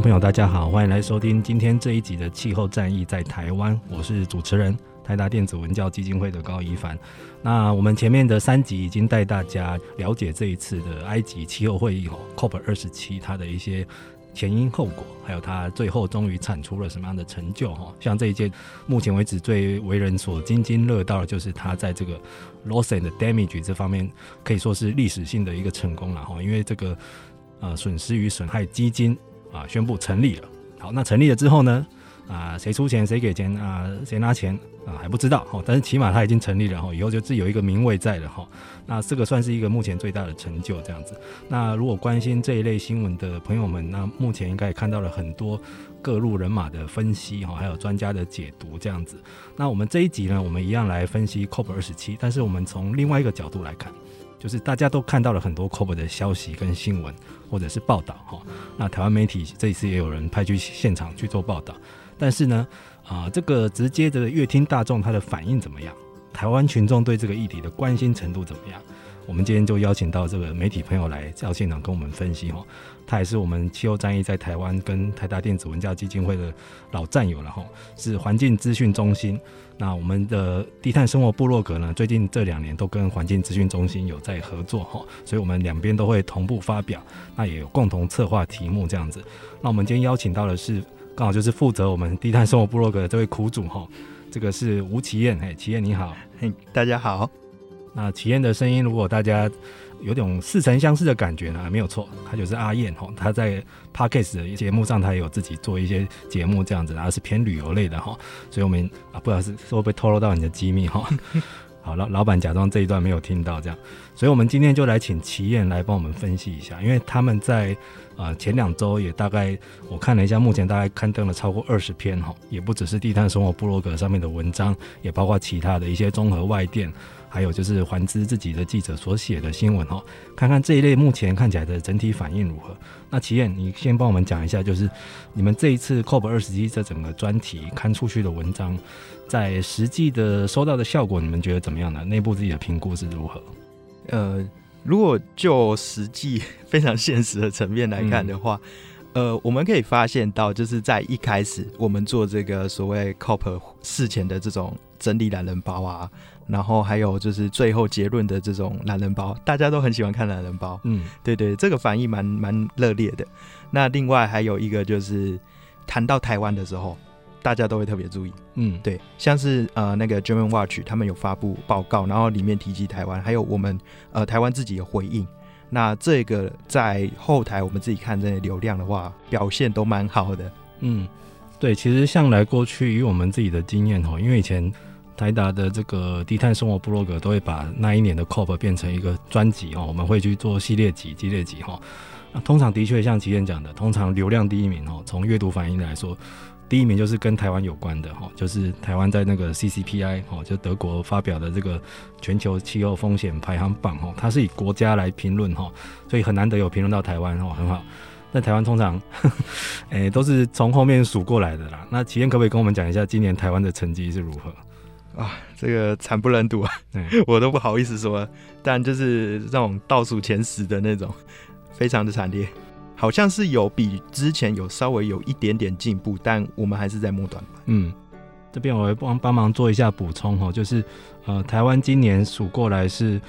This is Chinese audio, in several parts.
朋友，大家好，欢迎来收听今天这一集的《气候战役在台湾》，我是主持人台达电子文教基金会的高一凡。那我们前面的三集已经带大家了解这一次的埃及气候会议哦，COP 二十七它的一些前因后果，还有它最后终于产出了什么样的成就哈。像这一届目前为止最为人所津津乐道的就是它在这个 loss and damage 这方面可以说是历史性的一个成功了哈，因为这个呃损失与损害基金。啊，宣布成立了。好，那成立了之后呢？啊，谁出钱，谁给钱啊？谁拿钱啊？还不知道。哈，但是起码它已经成立了。哈，以后就自有一个名位在了。哈，那这个算是一个目前最大的成就。这样子。那如果关心这一类新闻的朋友们，那目前应该也看到了很多各路人马的分析。哈，还有专家的解读。这样子。那我们这一集呢，我们一样来分析 COP 二十七，但是我们从另外一个角度来看。就是大家都看到了很多 COP 的消息跟新闻，或者是报道哈。那台湾媒体这一次也有人派去现场去做报道，但是呢，啊、这个直接的乐听大众他的反应怎么样？台湾群众对这个议题的关心程度怎么样？我们今天就邀请到这个媒体朋友来到现场跟我们分析哈。他也是我们气候战役在台湾跟台达电子文教基金会的老战友了哈，是环境资讯中心。那我们的低碳生活部落格呢，最近这两年都跟环境资讯中心有在合作哈，所以我们两边都会同步发表，那也有共同策划题目这样子。那我们今天邀请到的是刚好就是负责我们低碳生活部落格的这位苦主哈，这个是吴綺燕，哎，綺燕你好，嘿，大家好。那齐燕的声音，如果大家有种似曾相识的感觉呢，没有错，他就是阿燕哈。他在 Parkes 的节目上，他也有自己做一些节目这样子，然后是偏旅游类的哈。所以我们啊，不知道是会不会透露到你的机密哈。好，老老板假装这一段没有听到这样。所以我们今天就来请齐燕来帮我们分析一下，因为他们在啊前两周也大概我看了一下，目前大概刊登了超过二十篇哈，也不只是低碳生活部落格上面的文章，也包括其他的一些综合外电。还有就是环知自己的记者所写的新闻哈，看看这一类目前看起来的整体反应如何？那齐燕，你先帮我们讲一下，就是你们这一次 COP 二十七这整个专题刊出去的文章，在实际的收到的效果，你们觉得怎么样呢？内部自己的评估是如何？呃，如果就实际 非常现实的层面来看的话，呃，我们可以发现到，就是在一开始我们做这个所谓 COP 事前的这种整理懒人包啊。然后还有就是最后结论的这种懒人包，大家都很喜欢看懒人包。嗯，对对，这个反应蛮蛮热烈的。那另外还有一个就是谈到台湾的时候，大家都会特别注意。嗯，对，像是呃那个 German Watch 他们有发布报告，然后里面提及台湾，还有我们呃台湾自己的回应。那这个在后台我们自己看这些流量的话，表现都蛮好的。嗯，对，其实向来过去以我们自己的经验哦，因为以前。台达的这个低碳生活部落格都会把那一年的 COP 变成一个专辑哦，我们会去做系列集、系列集哈。那通常的确像齐燕讲的，通常流量第一名哦，从阅读反应来说，第一名就是跟台湾有关的哈，就是台湾在那个 CCPI 哦，就德国发表的这个全球气候风险排行榜哈，它是以国家来评论哈，所以很难得有评论到台湾哦，很好。那台湾通常，诶都是从后面数过来的啦。那齐燕可不可以跟我们讲一下今年台湾的成绩是如何？啊，这个惨不忍睹啊！我都不好意思说，但就是这种倒数前十的那种，非常的惨烈。好像是有比之前有稍微有一点点进步，但我们还是在末端。嗯，这边我会帮帮忙做一下补充哦，就是呃，台湾今年数过来是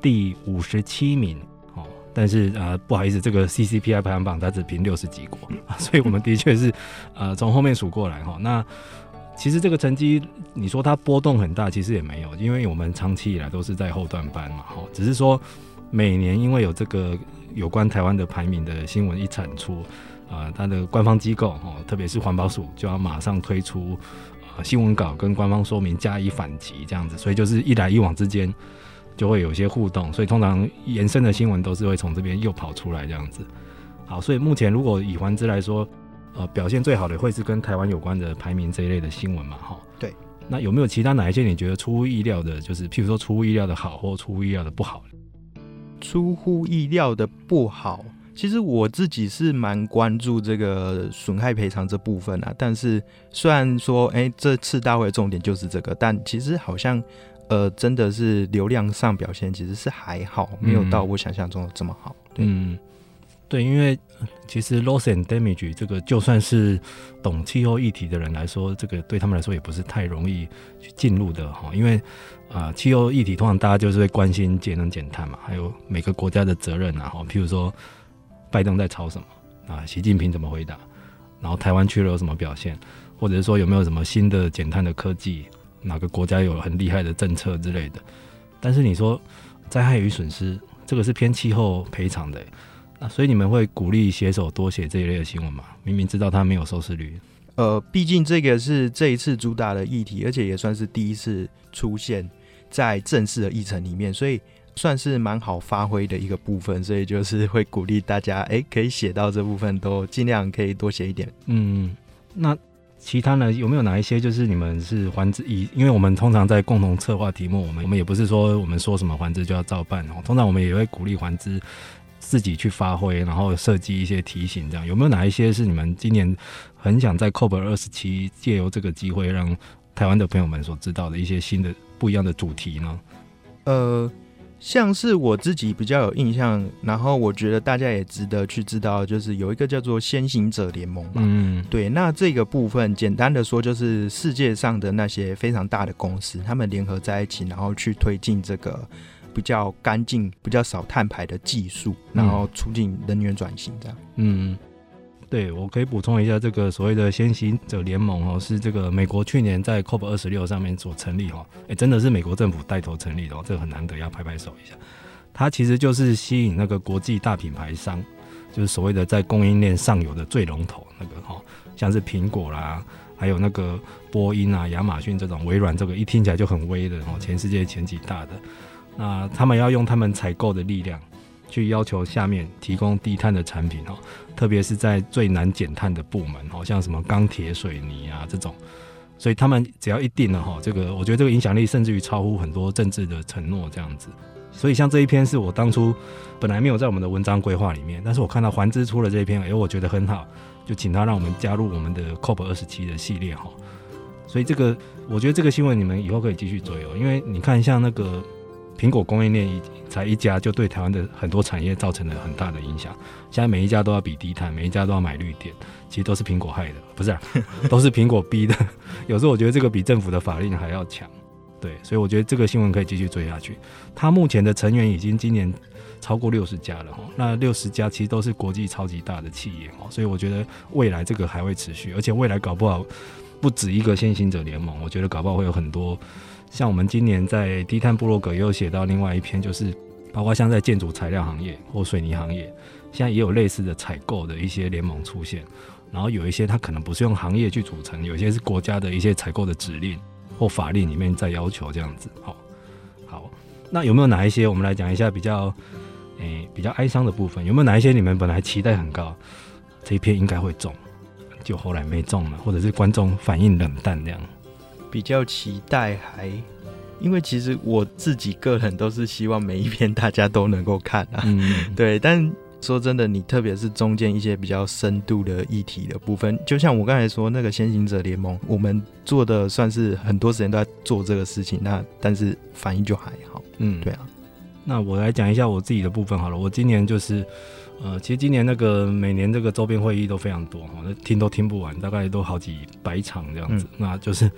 第五十七名哦。但是呃，不好意思，这个 CCPI 排行榜它只评六十几国，所以我们的确是呃从后面数过来哈。那其实这个成绩，你说它波动很大，其实也没有，因为我们长期以来都是在后段班嘛。哈，只是说每年因为有这个有关台湾的排名的新闻一产出，啊、它的官方机构哈，特别是环保署就要马上推出呃新闻稿跟官方说明加以反击这样子，所以就是一来一往之间。就会有些互动，所以通常延伸的新闻都是会从这边又跑出来这样子。好，所以目前如果以环资来说，呃，表现最好的会是跟台湾有关的排名这一类的新闻嘛，哈。对。那有没有其他哪一些你觉得出乎意料的，就是譬如说出乎意料的好，或出乎意料的不好？出乎意料的不好，其实我自己是蛮关注这个损害赔偿这部分啊。但是虽然说，哎、欸，这次大会的重点就是这个，但其实好像。呃，真的是流量上表现其实是还好，没有到我想象中的这么好。对嗯，对，因为其实 loss and damage 这个就算是懂气候议题的人来说，这个对他们来说也不是太容易去进入的哈。因为啊，气候议题通常大家就是会关心节能减碳嘛，还有每个国家的责任啊，哈，譬如说拜登在吵什么啊，习近平怎么回答，然后台湾去了有什么表现，或者是说有没有什么新的减碳的科技。哪个国家有很厉害的政策之类的？但是你说灾害与损失，这个是偏气候赔偿的，那所以你们会鼓励写手多写这一类的新闻吗？明明知道它没有收视率。呃，毕竟这个是这一次主打的议题，而且也算是第一次出现在正式的议程里面，所以算是蛮好发挥的一个部分。所以就是 会鼓励大家，哎，可以写到这部分都尽量可以多写一点。嗯，那。其他呢，有没有哪一些就是你们是环之以？因为我们通常在共同策划题目，我们我们也不是说我们说什么环之就要照办哦。通常我们也会鼓励环资自己去发挥，然后设计一些提醒。这样有没有哪一些是你们今年很想在 COP 二十七借由这个机会让台湾的朋友们所知道的一些新的不一样的主题呢？呃。像是我自己比较有印象，然后我觉得大家也值得去知道，就是有一个叫做先行者联盟嘛。嗯，对。那这个部分简单的说，就是世界上的那些非常大的公司，他们联合在一起，然后去推进这个比较干净、比较少碳排的技术，然后促进能源转型这样。嗯。对，我可以补充一下，这个所谓的先行者联盟哦，是这个美国去年在 COP 二十六上面所成立哈，哎，真的是美国政府带头成立的哦，这个很难得，要拍拍手一下。它其实就是吸引那个国际大品牌商，就是所谓的在供应链上游的最龙头那个哈，像是苹果啦，还有那个波音啊、亚马逊这种，微软这个一听起来就很威的哦，全世界前几大的，那他们要用他们采购的力量。去要求下面提供低碳的产品哦，特别是在最难减碳的部门，好像什么钢铁、水泥啊这种，所以他们只要一定了哈，这个我觉得这个影响力甚至于超乎很多政治的承诺这样子。所以像这一篇是我当初本来没有在我们的文章规划里面，但是我看到环资出了这一篇，哎，我觉得很好，就请他让我们加入我们的 COP 二十七的系列哈。所以这个我觉得这个新闻你们以后可以继续追哦，因为你看像那个。苹果供应链一才一家，就对台湾的很多产业造成了很大的影响。现在每一家都要比低碳，每一家都要买绿电，其实都是苹果害的，不是、啊？都是苹果逼的。有时候我觉得这个比政府的法令还要强。对，所以我觉得这个新闻可以继续追下去。它目前的成员已经今年超过六十家了哈，那六十家其实都是国际超级大的企业哦，所以我觉得未来这个还会持续，而且未来搞不好不止一个先行者联盟，我觉得搞不好会有很多。像我们今年在低碳部落格也有写到另外一篇，就是包括像在建筑材料行业或水泥行业，现在也有类似的采购的一些联盟出现。然后有一些它可能不是用行业去组成，有一些是国家的一些采购的指令或法令里面在要求这样子。好，好，那有没有哪一些我们来讲一下比较诶、比较哀伤的部分？有没有哪一些你们本来期待很高，这一篇应该会中，就后来没中了，或者是观众反应冷淡这样？比较期待还，因为其实我自己个人都是希望每一篇大家都能够看啊，嗯、对。但说真的，你特别是中间一些比较深度的议题的部分，就像我刚才说那个先行者联盟，我们做的算是很多时间都在做这个事情，那但是反应就还好，嗯，对啊。那我来讲一下我自己的部分好了，我今年就是，呃，其实今年那个每年这个周边会议都非常多哈，那听都听不完，大概都好几百场这样子，嗯、那就是。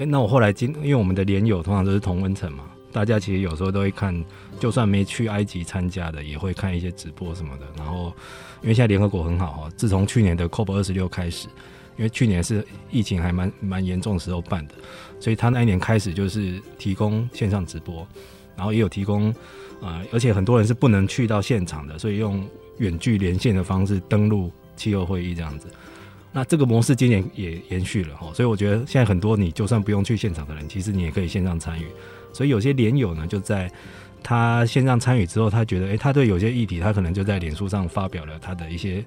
哎、那我后来今因为我们的连友通常都是同温层嘛，大家其实有时候都会看，就算没去埃及参加的，也会看一些直播什么的。然后，因为现在联合国很好哈，自从去年的 COP 二十六开始，因为去年是疫情还蛮蛮严重的时候办的，所以他那一年开始就是提供线上直播，然后也有提供啊、呃，而且很多人是不能去到现场的，所以用远距连线的方式登录气候会议这样子。那这个模式今年也延续了哈，所以我觉得现在很多你就算不用去现场的人，其实你也可以线上参与。所以有些连友呢，就在他线上参与之后，他觉得，诶，他对有些议题，他可能就在脸书上发表了他的一些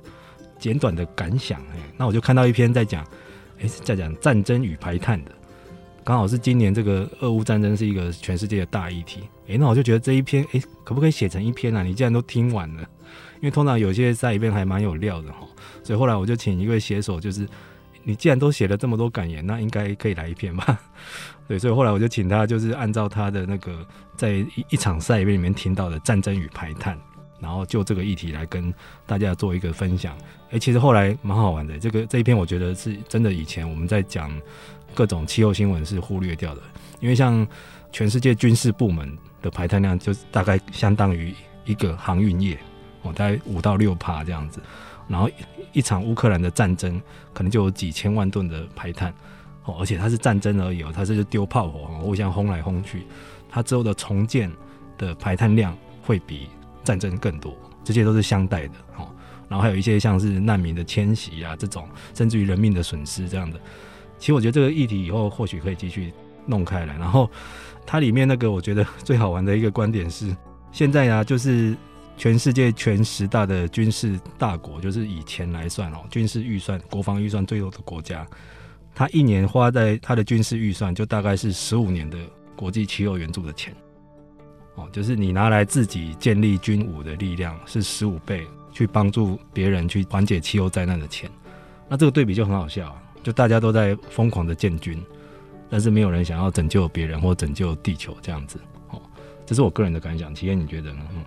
简短的感想。诶，那我就看到一篇在讲，诶，在讲战争与排碳的，刚好是今年这个俄乌战争是一个全世界的大议题。诶，那我就觉得这一篇，诶，可不可以写成一篇啊？你既然都听完了，因为通常有些在里面还蛮有料的哈。所以后来我就请一位写手，就是你既然都写了这么多感言，那应该可以来一篇吧？对，所以后来我就请他，就是按照他的那个在一一场赛里面听到的战争与排碳，然后就这个议题来跟大家做一个分享。哎，其实后来蛮好玩的，这个这一篇我觉得是真的。以前我们在讲各种气候新闻是忽略掉的，因为像全世界军事部门的排碳量，就大概相当于一个航运业哦，大概五到六趴这样子。然后一场乌克兰的战争，可能就有几千万吨的排碳，哦，而且它是战争而已哦，它是丢炮火，互相轰来轰去，它之后的重建的排碳量会比战争更多，这些都是相待的哦。然后还有一些像是难民的迁徙啊，这种甚至于人命的损失这样的，其实我觉得这个议题以后或许可以继续弄开来。然后它里面那个我觉得最好玩的一个观点是，现在啊就是。全世界前十大的军事大国，就是以钱来算哦，军事预算、国防预算最多的国家，他一年花在他的军事预算，就大概是十五年的国际气候援助的钱哦，就是你拿来自己建立军武的力量是十五倍，去帮助别人去缓解气候灾难的钱，那这个对比就很好笑，就大家都在疯狂的建军，但是没有人想要拯救别人或拯救地球这样子哦，这是我个人的感想，其实你觉得呢？嗯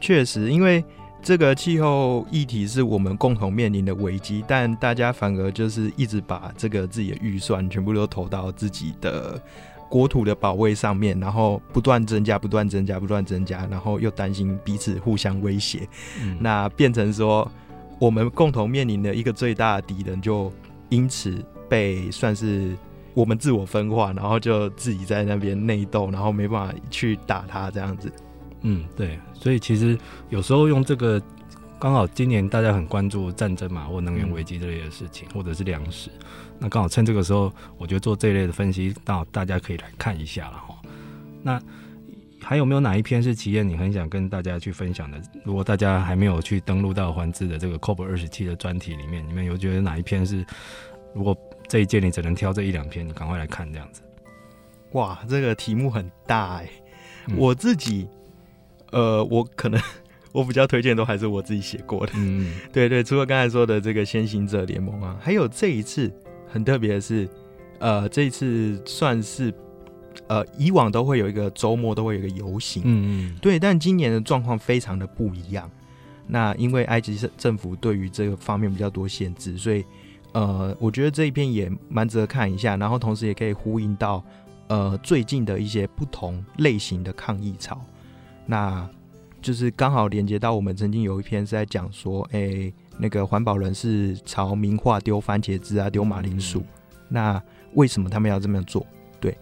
确实，因为这个气候议题是我们共同面临的危机，但大家反而就是一直把这个自己的预算全部都投到自己的国土的保卫上面，然后不断增加、不断增加、不断增加，然后又担心彼此互相威胁，嗯、那变成说我们共同面临的一个最大的敌人，就因此被算是我们自我分化，然后就自己在那边内斗，然后没办法去打他这样子。嗯，对，所以其实有时候用这个，刚好今年大家很关注战争嘛，或能源危机这类的事情，嗯、或者是粮食，那刚好趁这个时候，我觉得做这一类的分析，到大家可以来看一下了哈。那还有没有哪一篇是企业你很想跟大家去分享的？如果大家还没有去登录到环志的这个 COP 二十七的专题里面，你们有觉得哪一篇是？如果这一届你只能挑这一两篇，你赶快来看这样子。哇，这个题目很大哎、欸，嗯、我自己。呃，我可能我比较推荐都还是我自己写过的，嗯，对对，除了刚才说的这个先行者联盟啊，还有这一次很特别的是，呃，这一次算是呃以往都会有一个周末都会有一个游行，嗯嗯，对，但今年的状况非常的不一样。那因为埃及政府对于这个方面比较多限制，所以呃，我觉得这一篇也蛮值得看一下，然后同时也可以呼应到呃最近的一些不同类型的抗议潮。那就是刚好连接到我们曾经有一篇是在讲说，哎、欸，那个环保人士朝名画丢番茄汁啊，丢马铃薯，那为什么他们要这么做？对，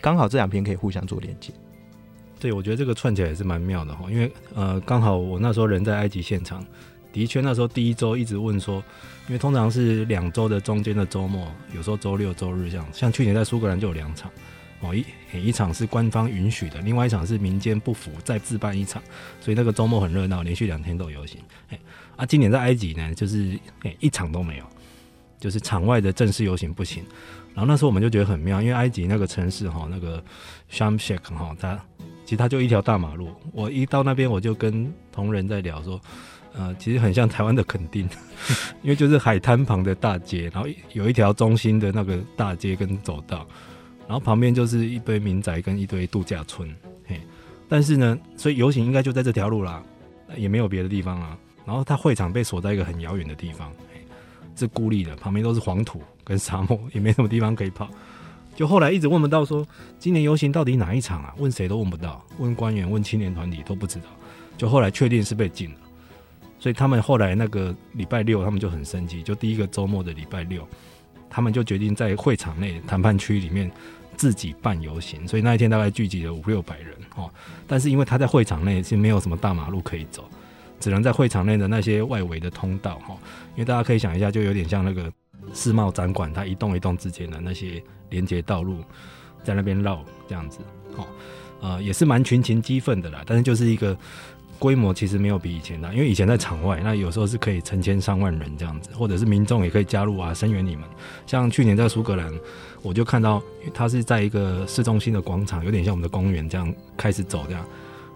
刚好这两篇可以互相做连接。对，我觉得这个串起来也是蛮妙的哈，因为呃，刚好我那时候人在埃及现场，的确那时候第一周一直问说，因为通常是两周的中间的周末，有时候周六周日这样，像去年在苏格兰就有两场。哦，一一场是官方允许的，另外一场是民间不服再自办一场，所以那个周末很热闹，连续两天都游行。哎，啊，今年在埃及呢，就是一场都没有，就是场外的正式游行不行。然后那时候我们就觉得很妙，因为埃及那个城市哈，那个 Sharm El-Sheikh 哈，它其实它就一条大马路。我一到那边，我就跟同仁在聊说，呃，其实很像台湾的垦丁，因为就是海滩旁的大街，然后有一条中心的那个大街跟走道。然后旁边就是一堆民宅跟一堆度假村，嘿，但是呢，所以游行应该就在这条路啦，也没有别的地方啊。然后他会场被锁在一个很遥远的地方，是孤立的，旁边都是黄土跟沙漠，也没什么地方可以跑。就后来一直问不到说今年游行到底哪一场啊？问谁都问不到，问官员、问青年团体都不知道。就后来确定是被禁了，所以他们后来那个礼拜六，他们就很生气，就第一个周末的礼拜六，他们就决定在会场内谈判区里面自己办游行。所以那一天大概聚集了五六百人哦。但是因为他在会场内是没有什么大马路可以走，只能在会场内的那些外围的通道哈。因为大家可以想一下，就有点像那个世贸展馆，它一栋一栋之间的那些连接道路，在那边绕这样子哦。呃，也是蛮群情激愤的啦，但是就是一个。规模其实没有比以前大，因为以前在场外，那有时候是可以成千上万人这样子，或者是民众也可以加入啊，声援你们。像去年在苏格兰，我就看到它是在一个市中心的广场，有点像我们的公园这样开始走这样。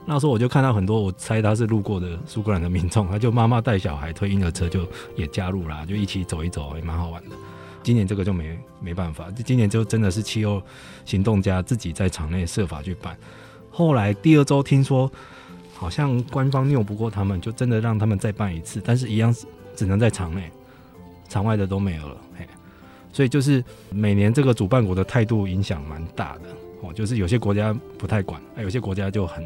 那时候我就看到很多，我猜他是路过的苏格兰的民众，他就妈妈带小孩推婴儿车就 也加入啦，就一起走一走，也蛮好玩的。今年这个就没没办法，今年就真的是气候行动家自己在场内设法去办。后来第二周听说。好像官方拗不过他们，就真的让他们再办一次，但是一样只能在场内，场外的都没有了。嘿，所以就是每年这个主办国的态度影响蛮大的哦，就是有些国家不太管，有些国家就很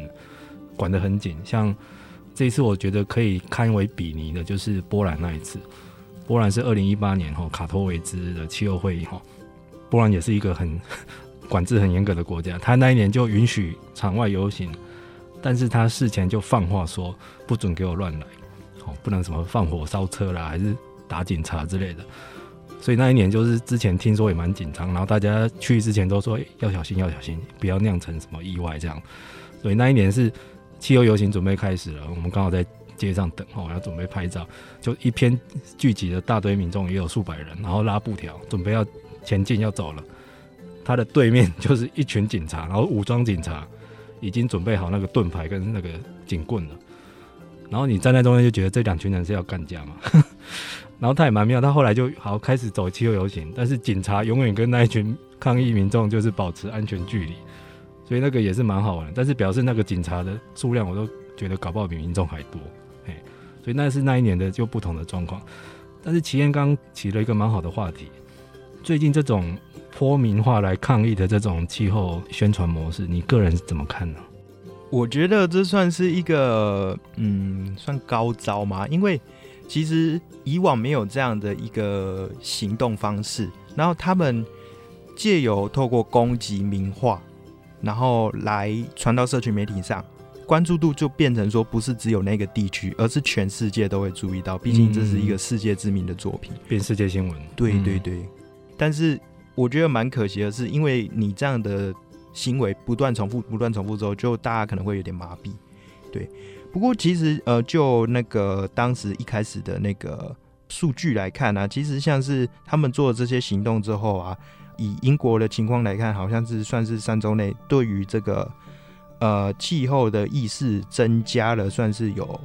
管得很紧。像这一次，我觉得可以堪为比拟的，就是波兰那一次。波兰是二零一八年哈卡托维兹的气候会议哈，波兰也是一个很 管制很严格的国家，他那一年就允许场外游行。但是他事前就放话说不准给我乱来，哦，不能什么放火烧车啦，还是打警察之类的。所以那一年就是之前听说也蛮紧张，然后大家去之前都说要小心，要小心，不要酿成什么意外这样。所以那一年是气候游行准备开始了，我们刚好在街上等哦，要准备拍照，就一片聚集的大堆民众，也有数百人，然后拉布条准备要前进要走了。他的对面 就是一群警察，然后武装警察。已经准备好那个盾牌跟那个警棍了，然后你站在中间就觉得这两群人是要干架嘛，然后他也蛮妙，他后来就好开始走气候游行，但是警察永远跟那一群抗议民众就是保持安全距离，所以那个也是蛮好玩的，但是表示那个警察的数量我都觉得搞不好比民众还多，嘿，所以那是那一年的就不同的状况，但是齐彦刚起了一个蛮好的话题，最近这种。泼名化来抗议的这种气候宣传模式，你个人是怎么看呢？我觉得这算是一个，嗯，算高招吗？因为其实以往没有这样的一个行动方式，然后他们借由透过攻击名化，然后来传到社群媒体上，关注度就变成说不是只有那个地区，而是全世界都会注意到。毕竟这是一个世界知名的作品，变世界新闻。对对对，但是。我觉得蛮可惜的是，因为你这样的行为不断重复、不断重复之后，就大家可能会有点麻痹。对，不过其实呃，就那个当时一开始的那个数据来看呢、啊，其实像是他们做了这些行动之后啊，以英国的情况来看，好像是算是三周内对于这个呃气候的意识增加了，算是有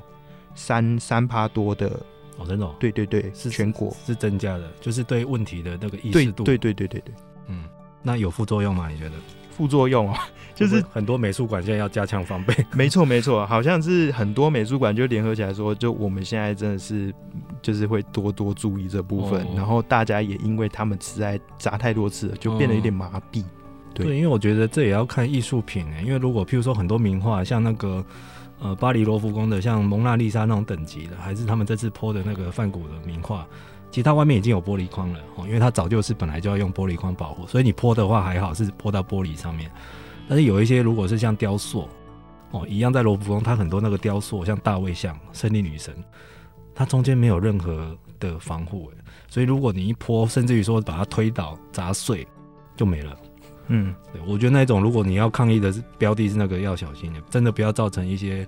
三三趴多的。哦，真的、哦，对对对，是全国是增加的，就是对问题的那个意识度，对对对对对对，嗯，那有副作用吗？你觉得？副作用啊，就是很多美术馆现在要加强防备。没错没错，好像是很多美术馆就联合起来说，就我们现在真的是就是会多多注意这部分，哦、然后大家也因为他们实在砸太多次了，就变得有点麻痹。哦、对，对，因为我觉得这也要看艺术品诶，因为如果譬如说很多名画，像那个。呃，巴黎罗浮宫的像蒙娜丽莎那种等级的，还是他们这次泼的那个梵谷的名画，其实它外面已经有玻璃框了哦，因为它早就是本来就要用玻璃框保护，所以你泼的话还好是泼到玻璃上面。但是有一些如果是像雕塑哦一样，在罗浮宫它很多那个雕塑，像大卫像、胜利女神，它中间没有任何的防护诶，所以如果你一泼，甚至于说把它推倒、砸碎，就没了。嗯，对，我觉得那种如果你要抗议的标的是那个要小心，真的不要造成一些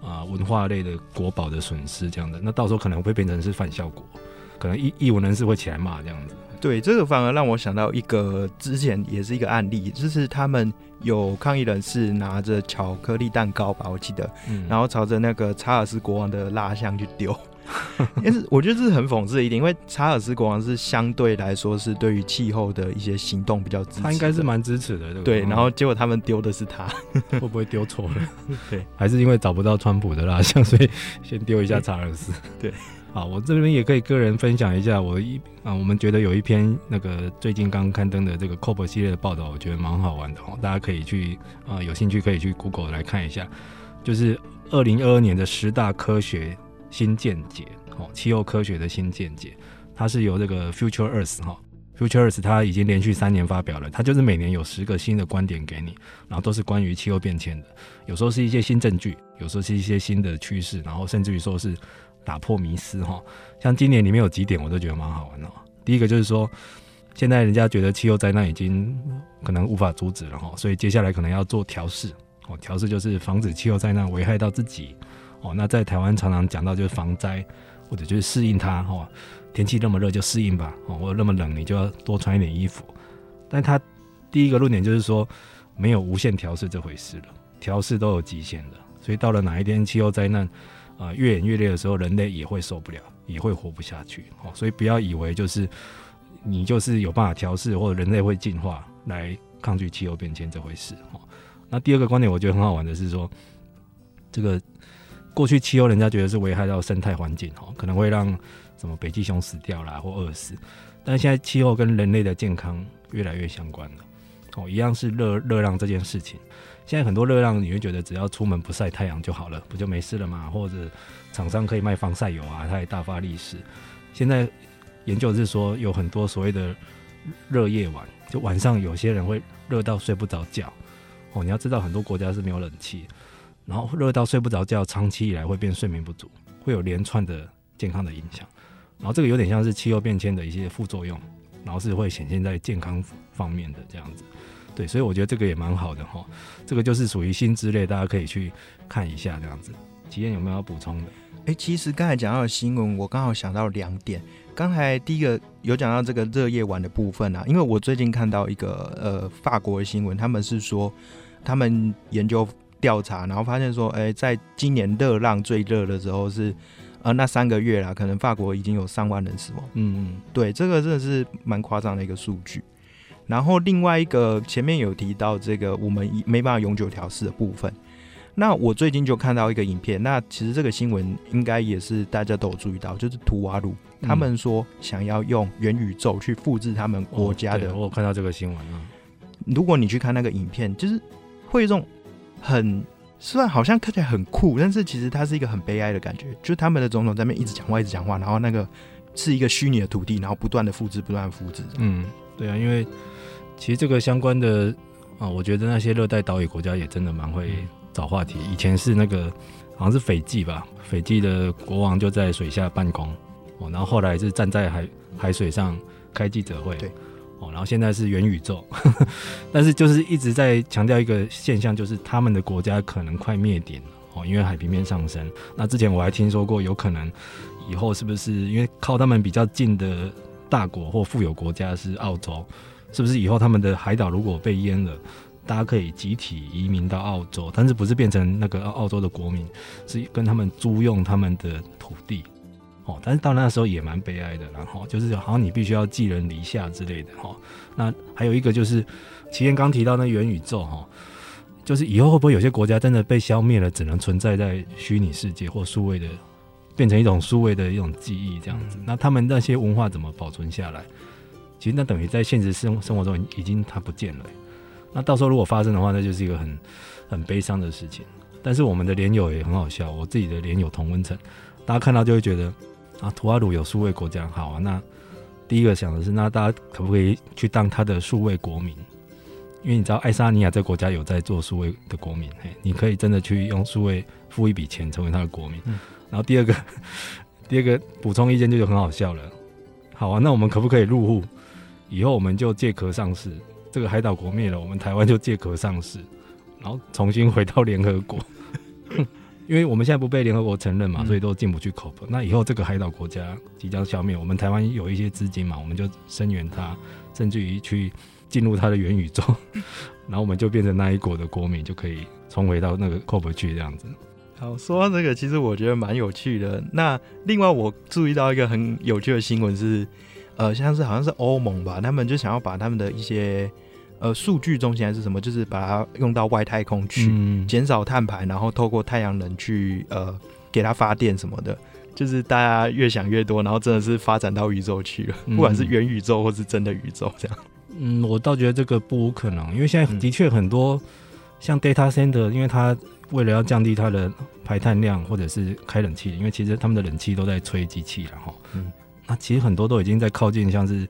啊、呃、文化类的国宝的损失这样的，那到时候可能会变成是反效果，可能艺艺文人士会起来骂这样子。对，这个反而让我想到一个之前也是一个案例，就是他们有抗议人士拿着巧克力蛋糕吧，我记得，嗯、然后朝着那个查尔斯国王的蜡像去丢。但是我觉得这是很讽刺的一点，因为查尔斯国王是相对来说是对于气候的一些行动比较支持，他应该是蛮支持的，对不对？然后结果他们丢的是他，会不会丢错了？对，还是因为找不到川普的蜡像，所以先丢一下查尔斯？对，好，我这边也可以个人分享一下，我一啊，我们觉得有一篇那个最近刚刊登的这个 COP 系列的报道，我觉得蛮好玩的哦，大家可以去啊，有兴趣可以去 Google 来看一下，就是二零二二年的十大科学新见解，哦，气候科学的新见解，它是由这个 Future Earth 哈，Future Earth 它已经连续三年发表了，它就是每年有十个新的观点给你，然后都是关于气候变迁的，有时候是一些新证据，有时候是一些新的趋势，然后甚至于说是。打破迷思哈，像今年里面有几点我都觉得蛮好玩的。第一个就是说，现在人家觉得气候灾难已经可能无法阻止了哈，所以接下来可能要做调试哦，调试就是防止气候灾难危害到自己哦。那在台湾常常讲到就是防灾或者就是适应它哈，天气那么热就适应吧哦，或者那么冷你就要多穿一点衣服。但他第一个论点就是说，没有无限调试这回事了，调试都有极限的，所以到了哪一天气候灾难。啊、越演越烈的时候，人类也会受不了，也会活不下去。哦，所以不要以为就是你就是有办法调试，或者人类会进化来抗拒气候变迁这回事。哦，那第二个观点，我觉得很好玩的是说，这个过去气候人家觉得是危害到生态环境，哦，可能会让什么北极熊死掉啦或饿死。但现在气候跟人类的健康越来越相关了。哦，一样是热热浪这件事情。现在很多热浪，你会觉得只要出门不晒太阳就好了，不就没事了吗？或者厂商可以卖防晒油啊，它也大发利市。现在研究是说，有很多所谓的热夜晚，就晚上有些人会热到睡不着觉。哦，你要知道很多国家是没有冷气，然后热到睡不着觉，长期以来会变睡眠不足，会有连串的健康的影响。然后这个有点像是气候变迁的一些副作用，然后是会显现在健康方面的这样子。对，所以我觉得这个也蛮好的哈，这个就是属于新之类，大家可以去看一下这样子。体验有没有要补充的？哎，其实刚才讲到的新闻，我刚好想到两点。刚才第一个有讲到这个热夜晚的部分啊，因为我最近看到一个呃法国的新闻，他们是说他们研究调查，然后发现说，哎，在今年热浪最热的时候是呃那三个月啦，可能法国已经有上万人死亡。嗯嗯，对，这个真的是蛮夸张的一个数据。然后另外一个前面有提到这个我们没办法永久调试的部分，那我最近就看到一个影片，那其实这个新闻应该也是大家都有注意到，就是图瓦鲁他们说想要用元宇宙去复制他们国家的。哦、我有看到这个新闻啊。如果你去看那个影片，就是会有一种很虽然好像看起来很酷，但是其实它是一个很悲哀的感觉，就是他们的总统在那边一直讲话，一直讲话，然后那个是一个虚拟的土地，然后不断的复制，不断的复制。嗯，对啊，因为。其实这个相关的啊，我觉得那些热带岛屿国家也真的蛮会找话题。以前是那个好像是斐济吧，斐济的国王就在水下办公哦，然后后来是站在海海水上开记者会，对哦，然后现在是元宇宙，但是就是一直在强调一个现象，就是他们的国家可能快灭顶了哦，因为海平面上升。那之前我还听说过，有可能以后是不是因为靠他们比较近的大国或富有国家是澳洲？是不是以后他们的海岛如果被淹了，大家可以集体移民到澳洲，但是不是变成那个澳洲的国民，是跟他们租用他们的土地，哦，但是到那时候也蛮悲哀的，然后就是好像你必须要寄人篱下之类的，哈。那还有一个就是，齐燕刚提到那元宇宙，哈，就是以后会不会有些国家真的被消灭了，只能存在在虚拟世界或数位的，变成一种数位的一种记忆这样子？那他们那些文化怎么保存下来？其实那等于在现实生生活中已经它不见了，那到时候如果发生的话，那就是一个很很悲伤的事情。但是我们的连友也很好笑，我自己的连友同温层，大家看到就会觉得啊，图瓦鲁有数位国家好啊。那第一个想的是，那大家可不可以去当他的数位国民？因为你知道爱沙尼亚这个国家有在做数位的国民，嘿，你可以真的去用数位付一笔钱成为他的国民。嗯、然后第二个 第二个补充意见就很好笑了，好啊，那我们可不可以入户？以后我们就借壳上市，这个海岛国灭了，我们台湾就借壳上市，然后重新回到联合国。因为我们现在不被联合国承认嘛，所以都进不去 COP。那以后这个海岛国家即将消灭，我们台湾有一些资金嘛，我们就声援它，甚至于去进入它的元宇宙，然后我们就变成那一国的国民，就可以重回到那个 COP 去这样子。好，说到这个，其实我觉得蛮有趣的。那另外我注意到一个很有趣的新闻是。呃，像是好像是欧盟吧，他们就想要把他们的一些呃数据中心还是什么，就是把它用到外太空去，减、嗯、少碳排，然后透过太阳能去呃给它发电什么的。就是大家越想越多，然后真的是发展到宇宙去了，不管是元宇宙或是真的宇宙这样。嗯，我倒觉得这个不无可能，因为现在的确很多像 data center，因为它为了要降低它的排碳量，或者是开冷气，因为其实他们的冷气都在吹机器了哈。那其实很多都已经在靠近，像是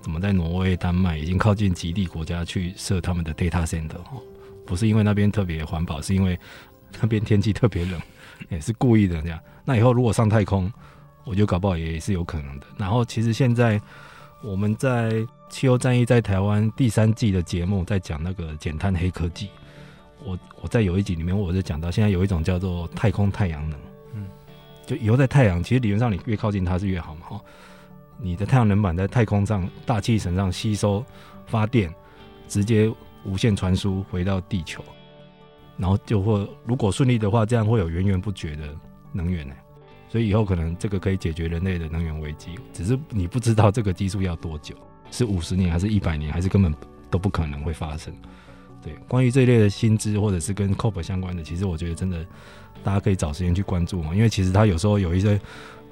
怎么在挪威、丹麦已经靠近极地国家去设他们的 data center 哈，不是因为那边特别环保，是因为 那边天气特别冷。也是故意的这样。那以后如果上太空，我觉得搞不好也是有可能的。然后其实现在我们在《气候战役在台湾》第三季的节目在讲那个减碳黑科技。我我在有一集里面我就讲到，现在有一种叫做太空太阳能。就以后在太阳，其实理论上你越靠近它是越好嘛。哈，你的太阳能板在太空上大气层上吸收发电，直接无线传输回到地球。然后就会，如果顺利的话，这样会有源源不绝的能源呢。所以以后可能这个可以解决人类的能源危机，只是你不知道这个技术要多久，是五十年还是一百年，还是根本都不可能会发生。对，关于这一类的新知或者是跟 COP 相关的，其实我觉得真的大家可以找时间去关注嘛，因为其实它有时候有一些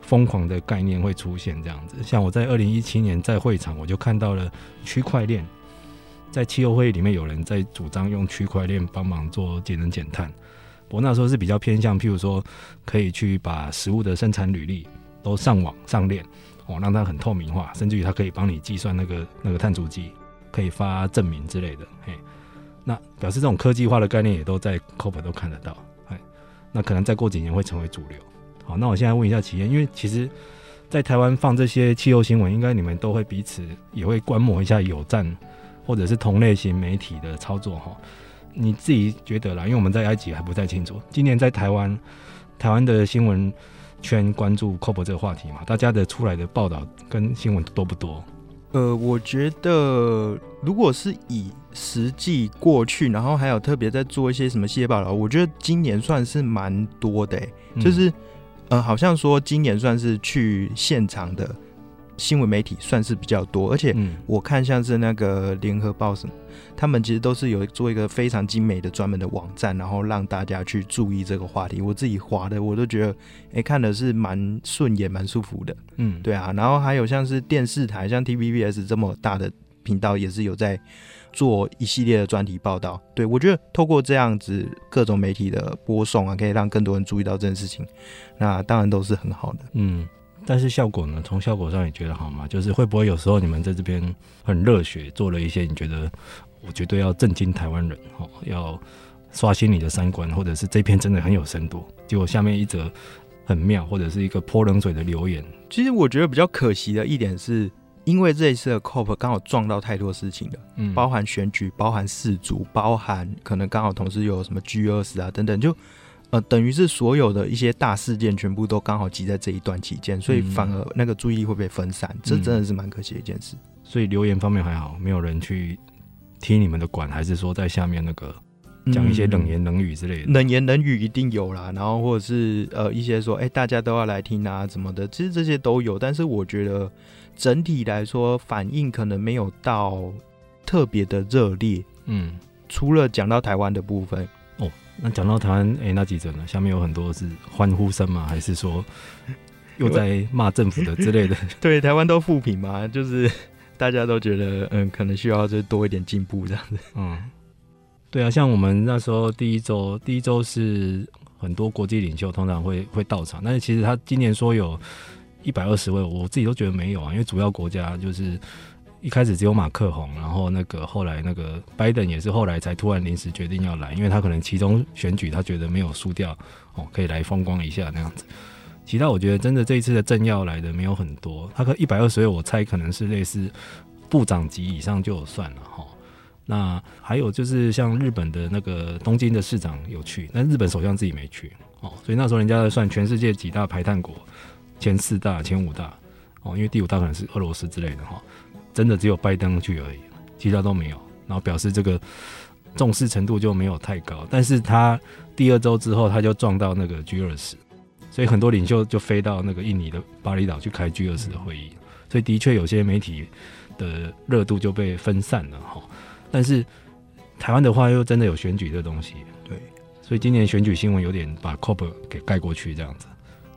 疯狂的概念会出现这样子。像我在二零一七年在会场，我就看到了区块链。在气候会议里面，有人在主张用区块链帮忙做节能减碳。我那时候是比较偏向，譬如说，可以去把食物的生产履历都上网上链，哦，让它很透明化，甚至于它可以帮你计算那个那个碳足迹，可以发证明之类的。嘿，那表示这种科技化的概念也都在 COP 都看得到。那可能再过几年会成为主流。好，那我现在问一下企业，因为其实，在台湾放这些气候新闻，应该你们都会彼此也会观摩一下有赞。或者是同类型媒体的操作哈，你自己觉得啦？因为我们在埃及还不太清楚。今年在台湾，台湾的新闻圈关注 COP 这个话题嘛，大家的出来的报道跟新闻多不多？呃，我觉得如果是以实际过去，然后还有特别在做一些什么系列报道，我觉得今年算是蛮多的、欸。就是、嗯、呃，好像说今年算是去现场的。新闻媒体算是比较多，而且我看像是那个联合报什么，他们其实都是有做一个非常精美的专门的网站，然后让大家去注意这个话题。我自己滑的，我都觉得，哎、欸，看的是蛮顺眼、蛮舒服的。嗯，对啊。然后还有像是电视台，像 TVBS 这么大的频道，也是有在做一系列的专题报道。对，我觉得透过这样子各种媒体的播送啊，可以让更多人注意到这件事情，那当然都是很好的。嗯。但是效果呢？从效果上你觉得好吗？就是会不会有时候你们在这边很热血，做了一些你觉得我绝对要震惊台湾人，哦，要刷新你的三观，或者是这篇真的很有深度，结果下面一则很妙，或者是一个泼冷水的留言。其实我觉得比较可惜的一点是，因为这一次的 COP 刚好撞到太多事情了，嗯，包含选举，包含世足，包含可能刚好同时有什么 G20 啊等等，就。呃，等于是所有的一些大事件全部都刚好挤在这一段期间，所以反而那个注意力会被分散，嗯、这真的是蛮可惜的一件事。所以留言方面还好，没有人去踢你们的管，还是说在下面那个讲一些冷言冷语之类的？嗯、冷言冷语一定有啦，然后或者是呃一些说，哎、欸，大家都要来听啊，怎么的？其实这些都有，但是我觉得整体来说反应可能没有到特别的热烈。嗯，除了讲到台湾的部分。那讲到台湾，哎、欸，那几则呢？下面有很多是欢呼声吗？还是说 又在骂政府的之类的？对，台湾都负评嘛，就是大家都觉得，嗯，可能需要就多一点进步这样子。嗯，对啊，像我们那时候第一周，第一周是很多国际领袖通常会会到场，但是其实他今年说有一百二十位，我自己都觉得没有啊，因为主要国家就是。一开始只有马克宏，然后那个后来那个拜登也是后来才突然临时决定要来，因为他可能其中选举他觉得没有输掉哦，可以来风光一下那样子。其他我觉得真的这一次的政要来的没有很多，他可一百二十位，我猜可能是类似部长级以上就算了哈。那还有就是像日本的那个东京的市长有去，但日本首相自己没去哦，所以那时候人家在算全世界几大排碳国，前四大、前五大哦，因为第五大可能是俄罗斯之类的哈。真的只有拜登去而已，其他都没有。然后表示这个重视程度就没有太高。但是他第二周之后，他就撞到那个 G20，所以很多领袖就飞到那个印尼的巴厘岛去开 G20 的会议。所以的确有些媒体的热度就被分散了哈。但是台湾的话，又真的有选举这东西，对。所以今年选举新闻有点把 COP 给盖过去这样子。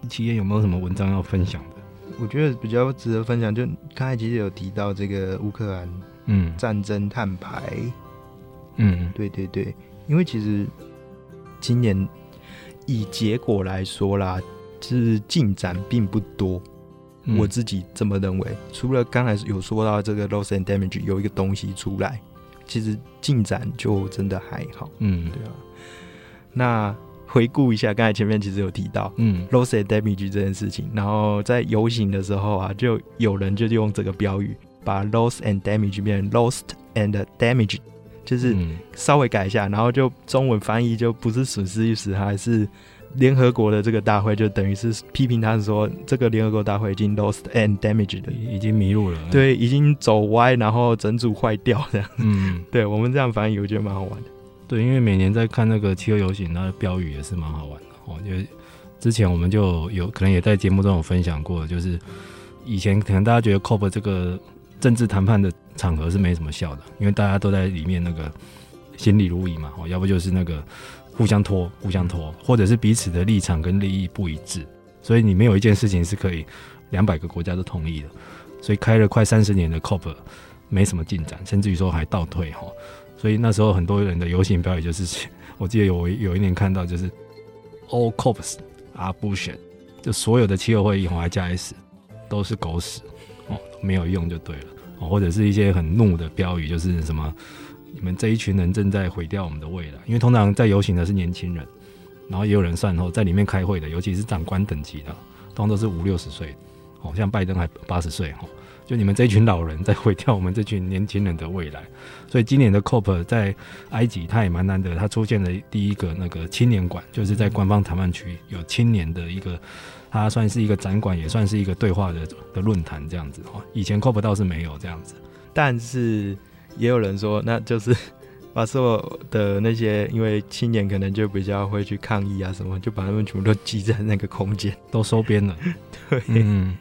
企业有没有什么文章要分享的？我觉得比较值得分享，就刚才其实有提到这个乌克兰嗯。战争碳排，嗯，对对对，因为其实今年以结果来说啦，是进展并不多，嗯、我自己这么认为。除了刚才有说到这个 loss and damage 有一个东西出来，其实进展就真的还好，嗯，对啊。那回顾一下，刚才前面其实有提到，嗯，loss and damage 这件事情，然后在游行的时候啊，就有人就用这个标语，把 loss and damage 变成 lost and damage，就是稍微改一下，然后就中文翻译就不是损失一时，还是联合国的这个大会就等于是批评他是说，这个联合国大会已经 lost and damage 的，已经迷路了，对，已经走歪，然后整组坏掉这样，嗯，对我们这样翻译，我觉得蛮好玩的。对，因为每年在看那个气候游行，那标语也是蛮好玩的哦。因为之前我们就有可能也在节目中有分享过，就是以前可能大家觉得 COP 这个政治谈判的场合是没什么效的，因为大家都在里面那个心里如一嘛，哦，要不就是那个互相拖、互相拖，或者是彼此的立场跟利益不一致，所以你没有一件事情是可以两百个国家都同意的。所以开了快三十年的 COP 没什么进展，甚至于说还倒退哈。所以那时候很多人的游行标语就是，我记得有有一年看到就是 All COPs are bullshit，就所有的气候会议还加 S 都是狗屎哦，没有用就对了哦，或者是一些很怒的标语，就是什么你们这一群人正在毁掉我们的未来，因为通常在游行的是年轻人，然后也有人算后在里面开会的，尤其是长官等级的，通常都是五六十岁，哦，像拜登还八十岁哦。就你们这一群老人在毁掉我们这群年轻人的未来，所以今年的 COP 在埃及，它也蛮难得，它出现了第一个那个青年馆，就是在官方谈判区有青年的一个，它算是一个展馆，也算是一个对话的的论坛这样子哦。以前 COP 倒是没有这样子，但是也有人说，那就是把所有的那些，因为青年可能就比较会去抗议啊什么，就把他们全部都挤在那个空间，都收编了。对，嗯。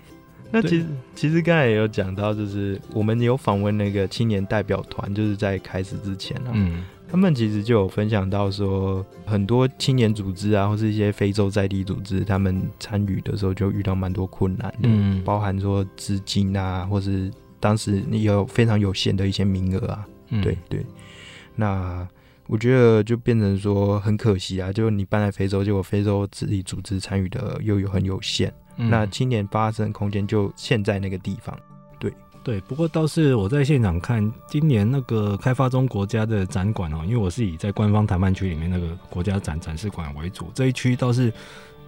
那其实其实刚才也有讲到，就是我们有访问那个青年代表团，就是在开始之前啊，嗯，他们其实就有分享到说，很多青年组织啊，或是一些非洲在地组织，他们参与的时候就遇到蛮多困难的，嗯，包含说资金啊，或是当时你有非常有限的一些名额啊，嗯，对对。那我觉得就变成说很可惜啊，就你搬来非洲，结果非洲自己组织参与的又有很有限。嗯、那青年发生空间就现在那个地方，对对。不过倒是我在现场看今年那个开发中国家的展馆哦，因为我是以在官方谈判区里面那个国家展展示馆为主，这一区倒是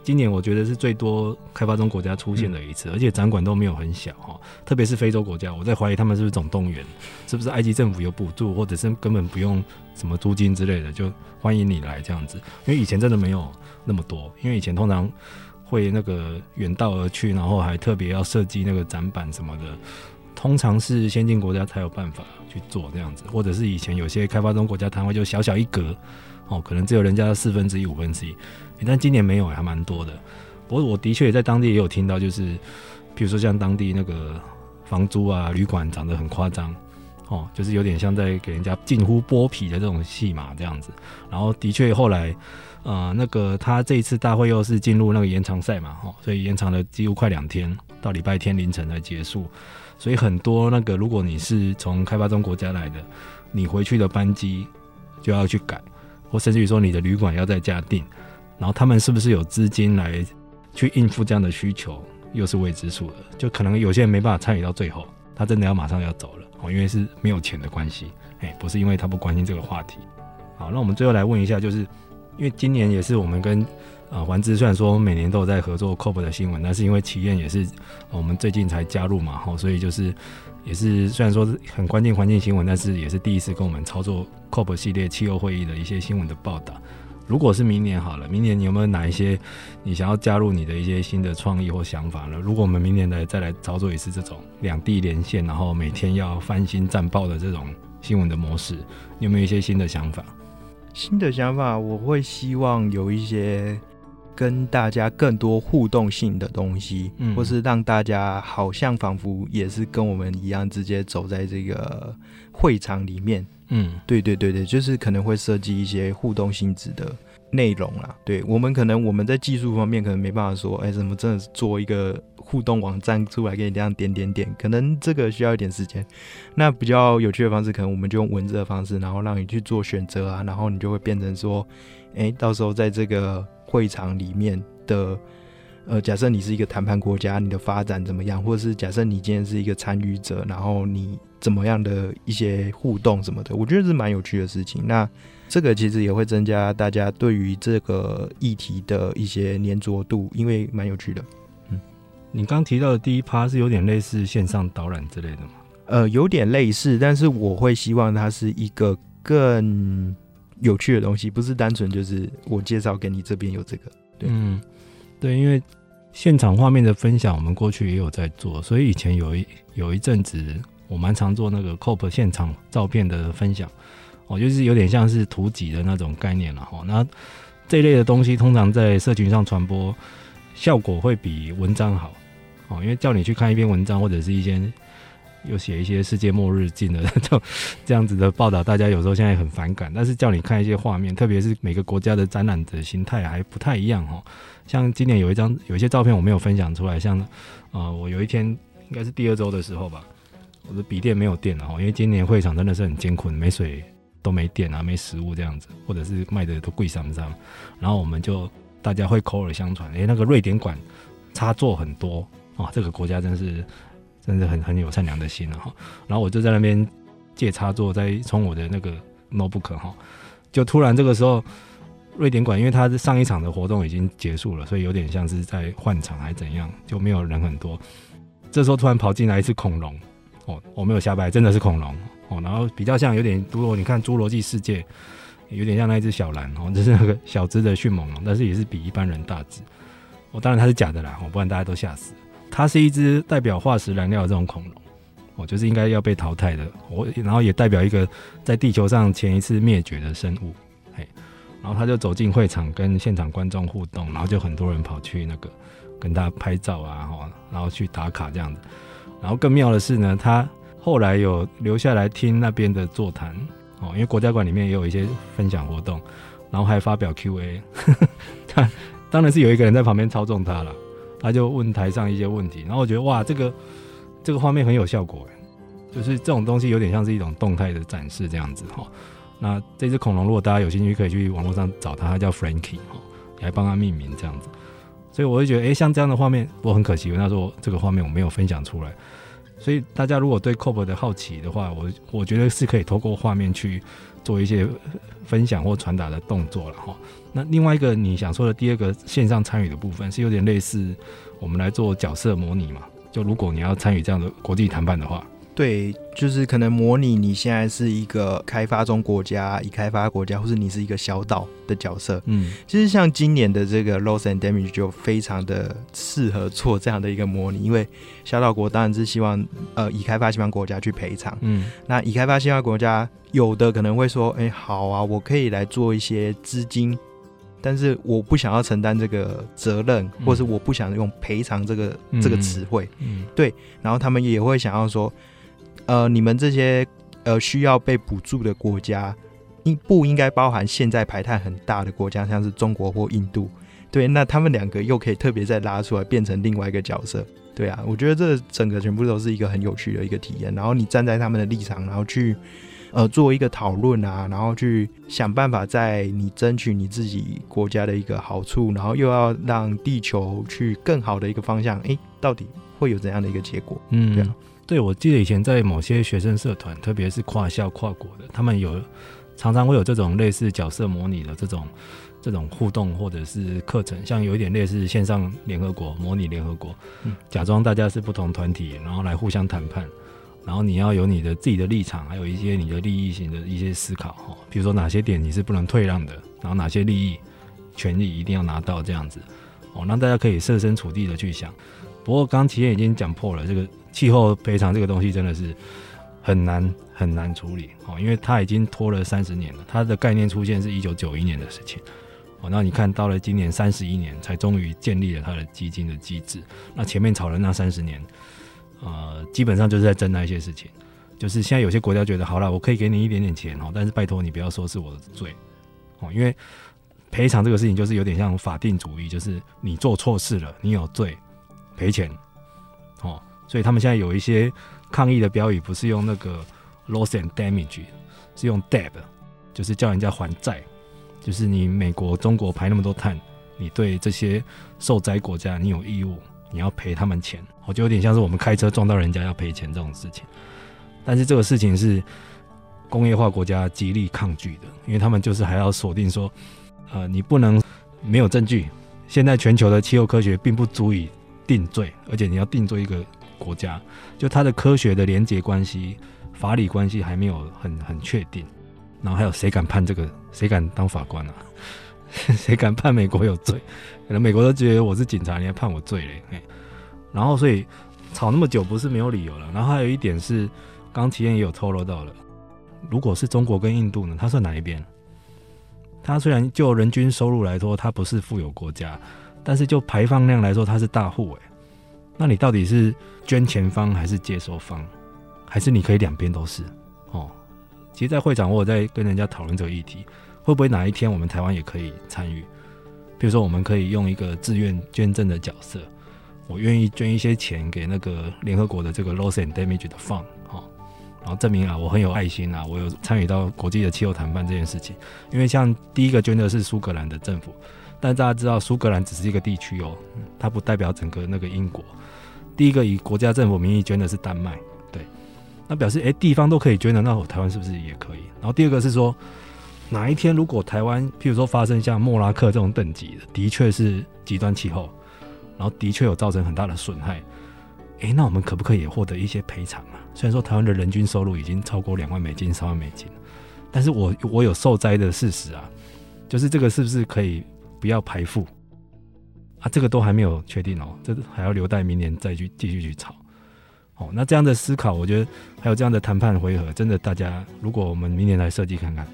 今年我觉得是最多开发中国家出现的一次，而且展馆都没有很小哈，特别是非洲国家，我在怀疑他们是不是总动员，是不是埃及政府有补助，或者是根本不用什么租金之类的，就欢迎你来这样子，因为以前真的没有那么多，因为以前通常。会那个远道而去，然后还特别要设计那个展板什么的，通常是先进国家才有办法去做这样子，或者是以前有些开发中国家摊位就小小一格，哦，可能只有人家四分之一、五分之一，但今年没有，还蛮多的。不过我的确也在当地也有听到，就是比如说像当地那个房租啊、旅馆涨得很夸张，哦，就是有点像在给人家近乎剥皮的这种戏码这样子。然后的确后来。呃，那个他这一次大会又是进入那个延长赛嘛，哦，所以延长了几乎快两天，到礼拜天凌晨才结束。所以很多那个，如果你是从开发中国家来的，你回去的班机就要去改，或甚至于说你的旅馆要再加订，然后他们是不是有资金来去应付这样的需求，又是未知数的。就可能有些人没办法参与到最后，他真的要马上要走了，哦，因为是没有钱的关系，哎，不是因为他不关心这个话题。好，那我们最后来问一下，就是。因为今年也是我们跟呃环知，虽然说每年都有在合作 COP 的新闻，但是因为企业也是我们最近才加入嘛，吼，所以就是也是虽然说是很关键环境新闻，但是也是第一次跟我们操作 COP 系列气候会议的一些新闻的报道。如果是明年好了，明年你有没有哪一些你想要加入你的一些新的创意或想法呢？如果我们明年来再来操作一次这种两地连线，然后每天要翻新战报的这种新闻的模式，你有没有一些新的想法？新的想法，我会希望有一些跟大家更多互动性的东西，嗯，或是让大家好像仿佛也是跟我们一样，直接走在这个会场里面。嗯，对对对对，就是可能会设计一些互动性质的内容啦。对，我们可能我们在技术方面可能没办法说，哎、怎么真的做一个互动网站出来给你这样点点点，可能这个需要一点时间。那比较有趣的方式，可能我们就用文字的方式，然后让你去做选择啊，然后你就会变成说，哎、到时候在这个会场里面的。呃，假设你是一个谈判国家，你的发展怎么样？或者是假设你今天是一个参与者，然后你怎么样的一些互动什么的，我觉得是蛮有趣的事情。那这个其实也会增加大家对于这个议题的一些粘着度，因为蛮有趣的。嗯，你刚提到的第一趴是有点类似线上导览之类的吗？呃，有点类似，但是我会希望它是一个更有趣的东西，不是单纯就是我介绍给你这边有这个。对。嗯。对，因为现场画面的分享，我们过去也有在做，所以以前有一有一阵子，我蛮常做那个 COP 现场照片的分享，哦，就是有点像是图集的那种概念了哈。那这类的东西，通常在社群上传播效果会比文章好，哦，因为叫你去看一篇文章或者是一些。又写一些世界末日近了，就这样子的报道，大家有时候现在很反感。但是叫你看一些画面，特别是每个国家的展览的形态还不太一样哈。像今年有一张，有一些照片我没有分享出来。像呃，我有一天应该是第二周的时候吧，我的笔电没有电了哈，因为今年会场真的是很艰苦，没水都没电啊，没食物这样子，或者是卖的都贵上上。然后我们就大家会口耳相传，诶，那个瑞典馆插座很多啊，这个国家真是。真的很很有善良的心了哈，然后我就在那边借插座，在充我的那个 notebook 哈，就突然这个时候，瑞典馆因为它是上一场的活动已经结束了，所以有点像是在换场还是怎样，就没有人很多。这时候突然跑进来一只恐龙哦，我没有瞎掰，真的是恐龙哦，然后比较像有点，如果你看《侏罗纪世界》，有点像那一只小蓝哦，就是那个小只的迅猛龙，但是也是比一般人大只。哦，当然它是假的啦，哦，不然大家都吓死。它是一只代表化石燃料的这种恐龙，哦，就是应该要被淘汰的。我然后也代表一个在地球上前一次灭绝的生物，嘿，然后他就走进会场跟现场观众互动，然后就很多人跑去那个跟他拍照啊，哈，然后去打卡这样子。然后更妙的是呢，他后来有留下来听那边的座谈，哦，因为国家馆里面也有一些分享活动，然后还发表 Q&A，他 当然是有一个人在旁边操纵他了。他就问台上一些问题，然后我觉得哇，这个这个画面很有效果，就是这种东西有点像是一种动态的展示这样子哈。那这只恐龙，如果大家有兴趣，可以去网络上找它，它叫 Frankie 哈，你还帮它命名这样子。所以我会觉得，哎、欸，像这样的画面，我很可惜，那时候这个画面我没有分享出来。所以大家如果对 COP 的好奇的话，我我觉得是可以透过画面去做一些分享或传达的动作了哈。那另外一个你想说的第二个线上参与的部分，是有点类似我们来做角色模拟嘛？就如果你要参与这样的国际谈判的话。对，就是可能模拟你现在是一个开发中国家、已开发国家，或是你是一个小岛的角色。嗯，其实像今年的这个 Loss and Damage 就非常的适合做这样的一个模拟，因为小岛国当然是希望呃已开发西方国家去赔偿。嗯，那已开发西方国家有的可能会说，哎，好啊，我可以来做一些资金，但是我不想要承担这个责任，或是我不想用赔偿这个、嗯、这个词汇。嗯，对，然后他们也会想要说。呃，你们这些呃需要被补助的国家，应不应该包含现在排碳很大的国家，像是中国或印度？对，那他们两个又可以特别再拉出来，变成另外一个角色。对啊，我觉得这整个全部都是一个很有趣的一个体验。然后你站在他们的立场，然后去呃做一个讨论啊，然后去想办法在你争取你自己国家的一个好处，然后又要让地球去更好的一个方向，诶，到底会有怎样的一个结果？嗯，对啊。对，我记得以前在某些学生社团，特别是跨校跨国的，他们有常常会有这种类似角色模拟的这种这种互动或者是课程，像有一点类似线上联合国模拟联合国，嗯，假装大家是不同团体，然后来互相谈判，然后你要有你的自己的立场，还有一些你的利益性的一些思考哈，比如说哪些点你是不能退让的，然后哪些利益权利一定要拿到这样子，哦，让大家可以设身处地的去想。不过刚刚琦燕已经讲破了这个。气候赔偿这个东西真的是很难很难处理哦，因为它已经拖了三十年了。它的概念出现是一九九一年的事情哦，那你看到了今年三十一年才终于建立了它的基金的机制。那前面炒了那三十年，呃，基本上就是在争那些事情。就是现在有些国家觉得好了，我可以给你一点点钱哦，但是拜托你不要说是我的罪哦，因为赔偿这个事情就是有点像法定主义，就是你做错事了，你有罪，赔钱。哦，所以他们现在有一些抗议的标语，不是用那个 loss and damage，是用 debt，就是叫人家还债，就是你美国、中国排那么多碳，你对这些受灾国家，你有义务，你要赔他们钱。我就有点像是我们开车撞到人家要赔钱这种事情。但是这个事情是工业化国家极力抗拒的，因为他们就是还要锁定说，呃，你不能没有证据。现在全球的气候科学并不足以定罪，而且你要定罪一个国家，就它的科学的连结关系、法理关系还没有很很确定。然后还有谁敢判这个？谁敢当法官啊？谁敢判美国有罪？可能美国都觉得我是警察，你还判我罪嘞？然后所以吵那么久不是没有理由了。然后还有一点是。刚体验也有透露到了，如果是中国跟印度呢？它算哪一边？它虽然就人均收入来说，它不是富有国家，但是就排放量来说，它是大户诶。那你到底是捐钱方还是接收方？还是你可以两边都是？哦，其实，在会场我有在跟人家讨论这个议题，会不会哪一天我们台湾也可以参与？比如说，我们可以用一个自愿捐赠的角色，我愿意捐一些钱给那个联合国的这个 Loss and Damage 的 fund 哈。然后证明啊，我很有爱心啊，我有参与到国际的气候谈判这件事情。因为像第一个捐的是苏格兰的政府，但大家知道苏格兰只是一个地区哦，它不代表整个那个英国。第一个以国家政府名义捐的是丹麦，对，那表示诶，地方都可以捐的，那我台湾是不是也可以？然后第二个是说，哪一天如果台湾譬如说发生像莫拉克这种等级的，的确是极端气候，然后的确有造成很大的损害。诶，那我们可不可以也获得一些赔偿啊？虽然说台湾的人均收入已经超过两万美金、三万美金，但是我我有受灾的事实啊，就是这个是不是可以不要排富啊？这个都还没有确定哦，这还要留待明年再去继续去炒。哦，那这样的思考，我觉得还有这样的谈判回合，真的大家如果我们明年来设计看看，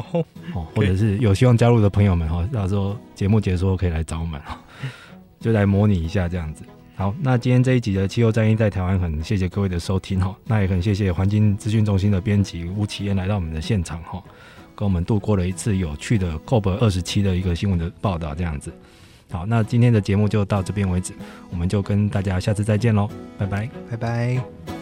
好哦，或者是有希望加入的朋友们哈，到时候节目结束可以来找我们，就来模拟一下这样子。好，那今天这一集的气候战役在台湾，很谢谢各位的收听哈。那也很谢谢环境资讯中心的编辑吴启燕来到我们的现场哈，跟我们度过了一次有趣的 COP 二十七的一个新闻的报道这样子。好，那今天的节目就到这边为止，我们就跟大家下次再见喽，拜拜，拜拜。